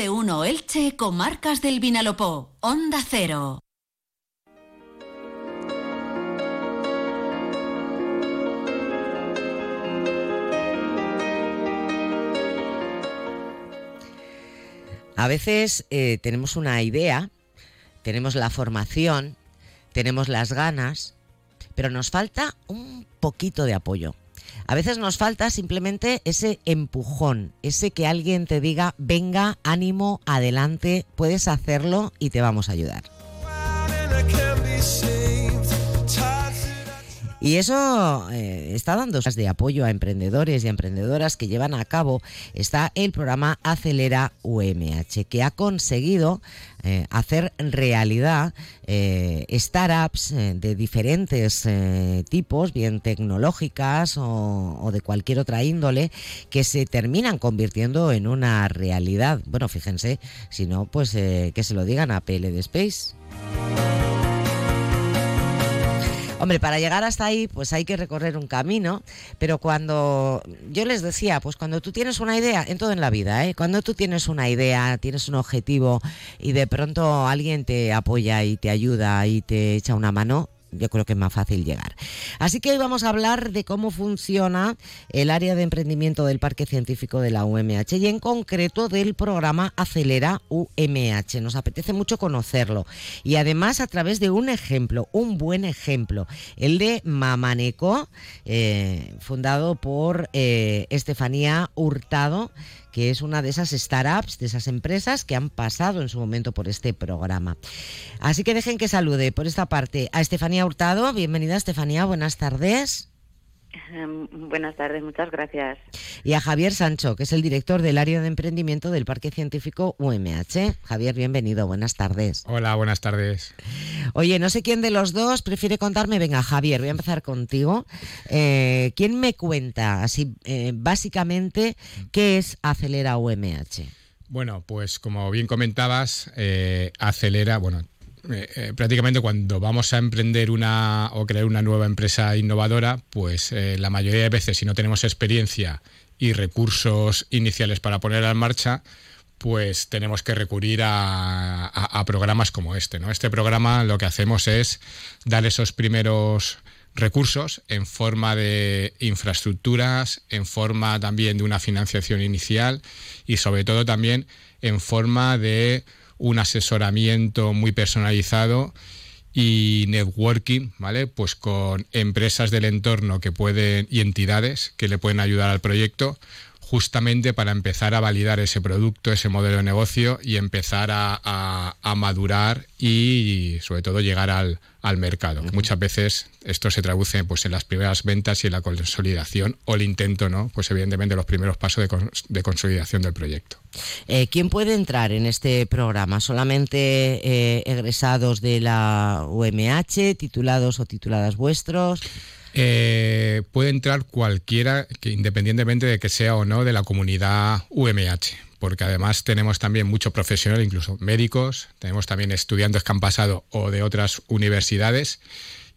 de uno Elche, Comarcas del Vinalopó, Onda Cero. A veces eh, tenemos una idea, tenemos la formación, tenemos las ganas, pero nos falta un poquito de apoyo. A veces nos falta simplemente ese empujón, ese que alguien te diga, venga, ánimo, adelante, puedes hacerlo y te vamos a ayudar. Y eso eh, está dando de apoyo a emprendedores y emprendedoras que llevan a cabo está el programa Acelera UMH, que ha conseguido eh, hacer realidad eh, startups de diferentes tipos, bien tecnológicas o, o, de cualquier otra índole, que se terminan convirtiendo en una realidad. Bueno, fíjense, si no, pues que se lo digan a PL de Space. Hombre, para llegar hasta ahí, pues hay que recorrer un camino, pero cuando yo les decía, pues cuando tú tienes una idea, en todo en la vida, ¿eh? cuando tú tienes una idea, tienes un objetivo y de pronto alguien te apoya y te ayuda y te echa una mano, yo creo que es más fácil llegar. Así que hoy vamos a hablar de cómo funciona el área de emprendimiento del Parque Científico de la UMH y en concreto del programa Acelera UMH. Nos apetece mucho conocerlo y además a través de un ejemplo, un buen ejemplo, el de Mamaneco, eh, fundado por eh, Estefanía Hurtado que es una de esas startups, de esas empresas que han pasado en su momento por este programa. Así que dejen que salude por esta parte a Estefanía Hurtado. Bienvenida, Estefanía, buenas tardes. Em, buenas tardes, muchas gracias. Y a Javier Sancho, que es el director del área de emprendimiento del Parque Científico UMH. Javier, bienvenido, buenas tardes. Hola, buenas tardes. Oye, no sé quién de los dos prefiere contarme. Venga, Javier, voy a empezar contigo. Eh, ¿Quién me cuenta, así eh, básicamente, qué es Acelera UMH? Bueno, pues como bien comentabas, eh, Acelera, bueno, eh, eh, prácticamente cuando vamos a emprender una o crear una nueva empresa innovadora, pues eh, la mayoría de veces si no tenemos experiencia y recursos iniciales para ponerla en marcha, pues tenemos que recurrir a, programas como este. ¿no? Este programa lo que hacemos es dar esos primeros recursos en forma de infraestructuras, en forma también de una financiación inicial y sobre todo también en forma de un asesoramiento muy personalizado y networking, ¿vale? Pues con empresas del entorno que pueden y entidades que le pueden ayudar al proyecto justamente para empezar a validar ese producto, ese modelo de negocio y empezar a, madurar y, sobre todo llegar al, mercado. Muchas veces esto se traduce pues, en las primeras ventas y en la consolidación o el intento, ¿no? Pues evidentemente los primeros pasos de, consolidación del proyecto. Eh, ¿Quién puede entrar en este programa? ¿Solamente eh, egresados de la UMH, titulados o tituladas vuestros? Eh, puede entrar cualquiera, independientemente de que sea o no de la comunidad UMH, porque además tenemos también mucho profesional, incluso médicos, tenemos también estudiantes que han pasado o de otras universidades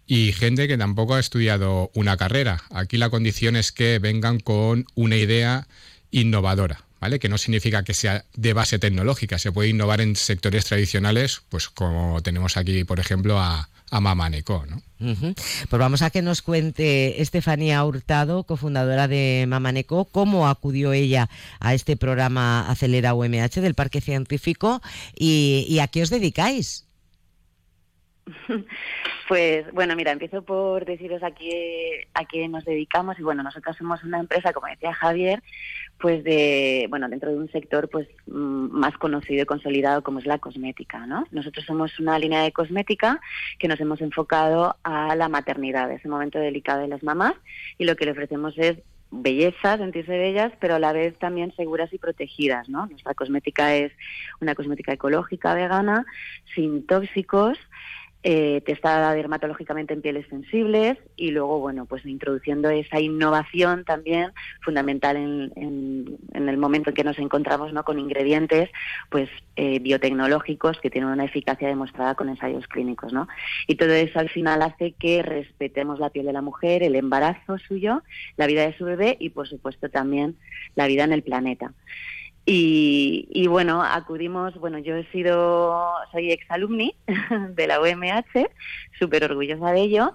y gente que tampoco ha estudiado una carrera. Aquí la condición es que vengan con una idea innovadora. ¿Vale? Que no significa que sea de base tecnológica, se puede innovar en sectores tradicionales, pues como tenemos aquí, por ejemplo, a, a Mamaneco. ¿no? Pues vamos a que nos cuente Estefanía Hurtado, cofundadora de Mamaneco, cómo acudió ella a este programa Acelera UMH del Parque Científico y, a qué os dedicáis. Pues bueno, mira, empiezo por deciros a qué, a qué nos dedicamos y bueno, nosotros somos una empresa, como decía Javier, pues de bueno dentro de un sector pues mm, más conocido y consolidado como es la cosmética no nosotros somos una línea de cosmética que nos hemos enfocado a la maternidad ese momento delicado de las mamás y lo que le ofrecemos es belleza, sentirse bellas, pero a la vez también seguras y protegidas, ¿no? Nuestra cosmética es una cosmética ecológica, vegana, sin tóxicos, eh, testada dermatológicamente en pieles sensibles y luego, bueno, pues introduciendo esa innovación también fundamental en, el momento en que nos encontramos ¿no? con ingredientes pues eh, biotecnológicos que tienen una eficacia demostrada con ensayos clínicos, ¿no? Y todo eso al final hace que respetemos la piel de la mujer, el embarazo suyo, la vida de su bebé y, por supuesto, también la vida en el planeta. Y, bueno, acudimos, bueno, yo he sido, soy exalumni de la UMH, súper orgullosa de ello,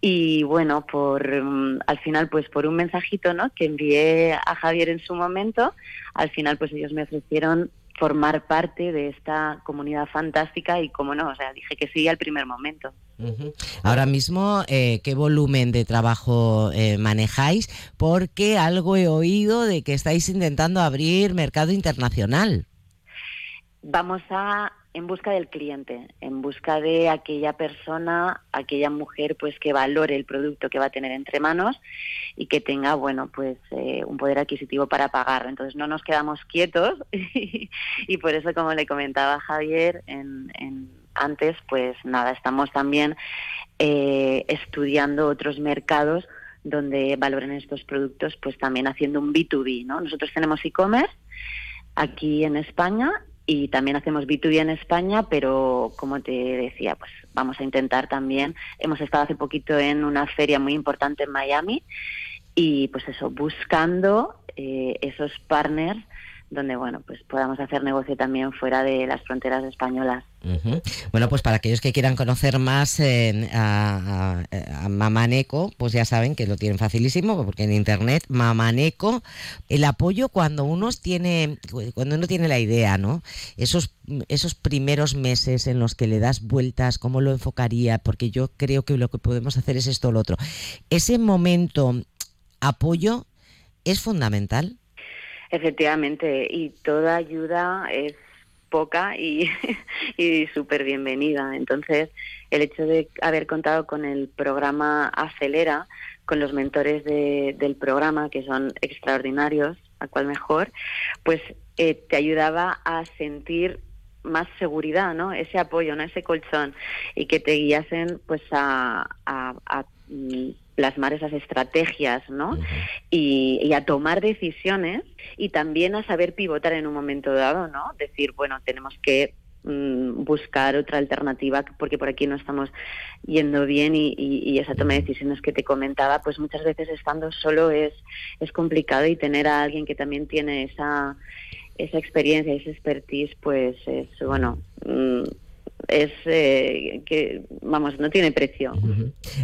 y bueno, por mm, al final, pues por un mensajito, ¿no? Que envié a Javier en su momento, al final, pues ellos me ofrecieron formar parte de esta comunidad fantástica y como no, o sea, dije que sí al primer momento. Ahora mismo, eh, ¿qué volumen de trabajo eh, manejáis? Porque algo he oído de que estáis intentando abrir mercado internacional. Vamos a en busca del cliente, en busca de aquella persona, aquella mujer, pues que valore el producto que va a tener entre manos y que tenga, bueno, pues eh, un poder adquisitivo para pagarlo. Entonces no nos quedamos quietos y, por eso, como le comentaba Javier en, antes, pues nada, estamos también eh, estudiando otros mercados donde valoren estos productos, pues también haciendo un B2B, ¿no? Nosotros tenemos e-commerce aquí en España y también hacemos B2B en España, pero como te decía, pues vamos a intentar también. Hemos estado hace poquito en una feria muy importante en Miami y pues eso, buscando eh, esos partners donde bueno pues podamos hacer negocio también fuera de las fronteras españolas. Bueno, pues para aquellos que quieran conocer más a, Mamaneco, pues ya saben que lo tienen facilísimo, porque en internet, Mamaneco, el apoyo cuando uno tiene, cuando uno tiene la idea, ¿no? Esos, esos primeros meses en los que le das vueltas, cómo lo enfocaría, porque yo creo que lo que podemos hacer es esto o lo otro. Ese momento apoyo es fundamental. Efectivamente, y toda ayuda es poca y, y súper bienvenida. Entonces, el hecho de haber contado con el programa Acelera, con los mentores del programa, que son extraordinarios, a cual mejor, pues eh, te ayudaba a sentir más seguridad, ¿no? Ese apoyo, ¿no? Ese colchón y que te guiasen, pues, a, a mm, plasmar esas estrategias, ¿no? y, a tomar decisiones y también a saber pivotar en un momento dado, ¿no? Decir, bueno, tenemos que mm, buscar otra alternativa porque por aquí no estamos yendo bien y, esa toma de decisiones que te comentaba, pues muchas veces estando solo es, es complicado y tener a alguien que también tiene esa, esa experiencia, esa expertise, pues es, bueno, mm, es eh, que, vamos, no tiene precio.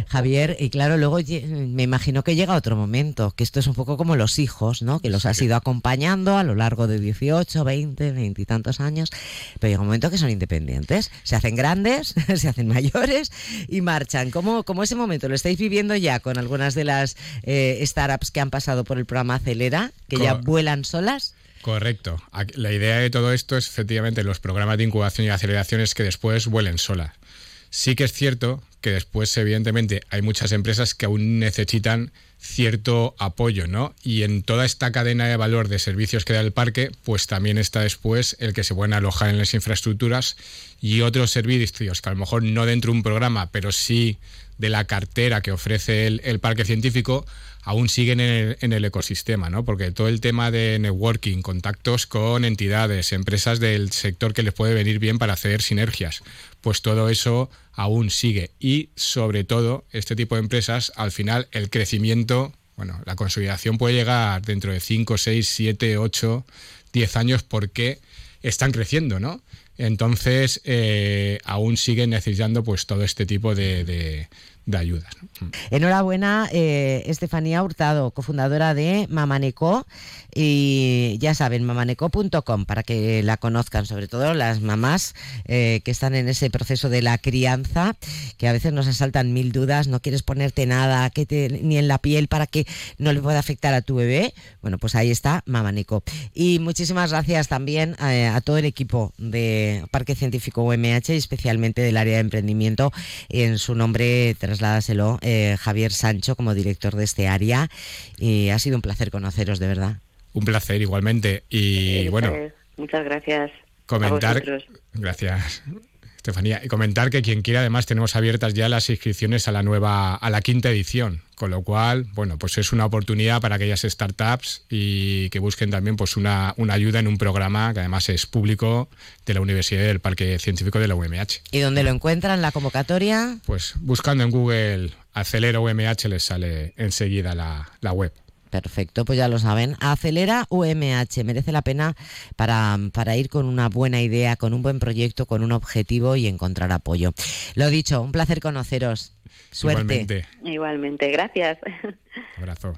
Javier, y claro, luego me imagino que llega otro momento, que esto es un poco como los hijos, ¿no? Que los has ido acompañando a lo largo de 18, 20, 20 y tantos años, pero llega un momento que son independientes, se hacen grandes, se hacen mayores y marchan. ¿Cómo, cómo ese momento lo estáis viviendo ya con algunas de las eh, startups que han pasado por el programa Acelera, que ya vuelan solas? Correcto. La idea de todo esto es efectivamente los programas de incubación y aceleración es que después vuelen solas. Sí que es cierto que después, evidentemente, hay muchas empresas que aún necesitan cierto apoyo, ¿no? Y en toda esta cadena de valor de servicios que da el parque, pues también está después el que se pueden alojar en las infraestructuras y otros servicios que a lo mejor no dentro de un programa, pero sí de la cartera que ofrece el parque científico, aún siguen en el, ecosistema, ¿no? Porque todo el tema de networking, contactos con entidades, empresas del sector que les puede venir bien para hacer sinergias, pues todo eso aún sigue. Y sobre todo, este tipo de empresas, al final, el crecimiento, bueno, la consolidación puede llegar dentro de 5, 6, 7, 8, 10 años porque están creciendo, ¿no? Entonces, eh, aún siguen necesitando pues todo este tipo de de ayudas. Mm. Enhorabuena, eh, Estefanía Hurtado, cofundadora de Mamaneco. Y ya saben, mamaneco.com para que la conozcan, sobre todo las mamás eh, que están en ese proceso de la crianza, que a veces nos asaltan mil dudas, no quieres ponerte nada ni en la piel para que no le pueda afectar a tu bebé. Bueno, pues ahí está Mamaneco. Y muchísimas gracias también eh, a, todo el equipo de Parque Científico UMH y especialmente del área de emprendimiento. En su nombre, trasládaselo eh, Javier Sancho como director de este área. Y ha sido un placer conoceros, de verdad. Un placer igualmente. Y bueno. Muchas gracias. Comentar. gracias. Estefanía, y comentar que quien quiera, además, tenemos abiertas ya las inscripciones a la nueva, a la quinta edición, con lo cual, bueno, pues es una oportunidad para aquellas startups y que busquen también pues una, una ayuda en un programa que además es público de la Universidad del Parque Científico de la UMH. ¿Y dónde lo encuentran la convocatoria? Pues buscando en Google Acelera UMH les sale enseguida la, la web. Perfecto, pues ya lo saben. Acelera UMH, merece la pena para, para ir con una buena idea, con un buen proyecto, con un objetivo y encontrar apoyo. Lo dicho, un placer conoceros. Suerte. Igualmente. Igualmente, gracias. Abrazo.